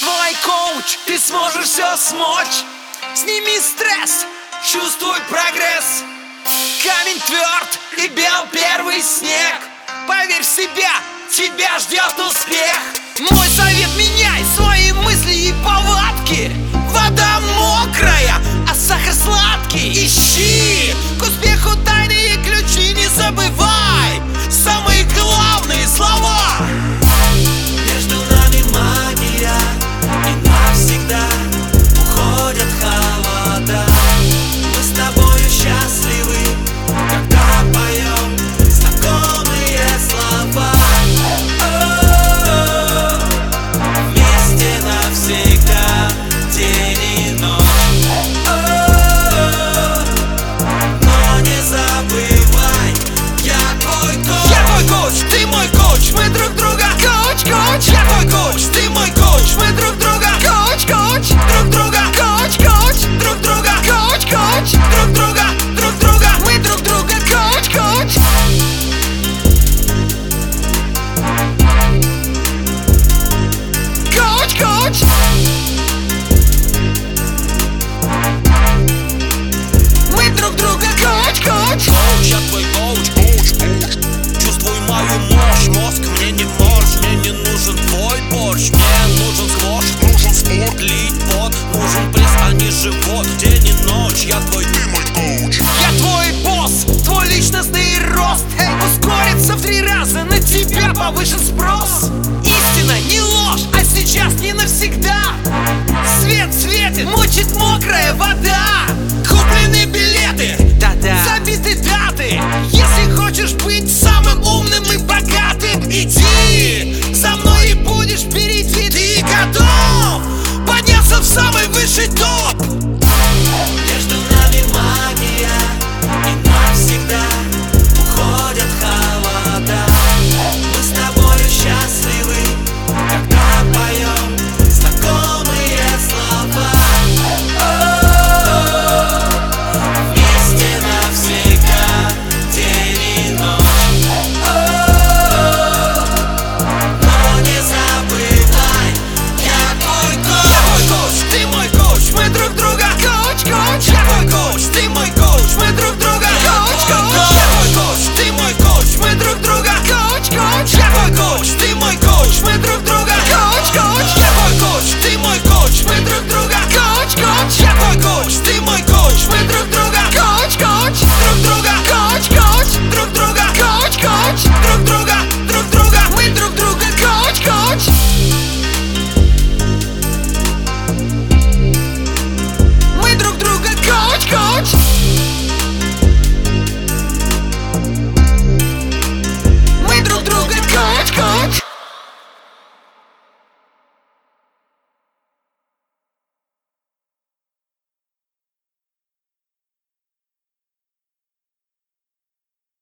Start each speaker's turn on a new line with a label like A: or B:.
A: Твой коуч, ты сможешь все смочь. Сними стресс, чувствуй прогресс. Камень тверд и бел первый снег. Поверь в себя, тебя ждет успех. Мой совет меняй свои мысли и повадки. Вода мокрая, а сахар сладкий. Ищи к успеху тайные ключи Не забывай
B: живот День и ночь, я твой, ты мой коуч.
A: Я твой босс, твой личностный рост. Эй, ускорится в три раза, на тебя повышен спрос. Истина, не ложь, а сейчас не навсегда. Свет светит, мочит мокрая вода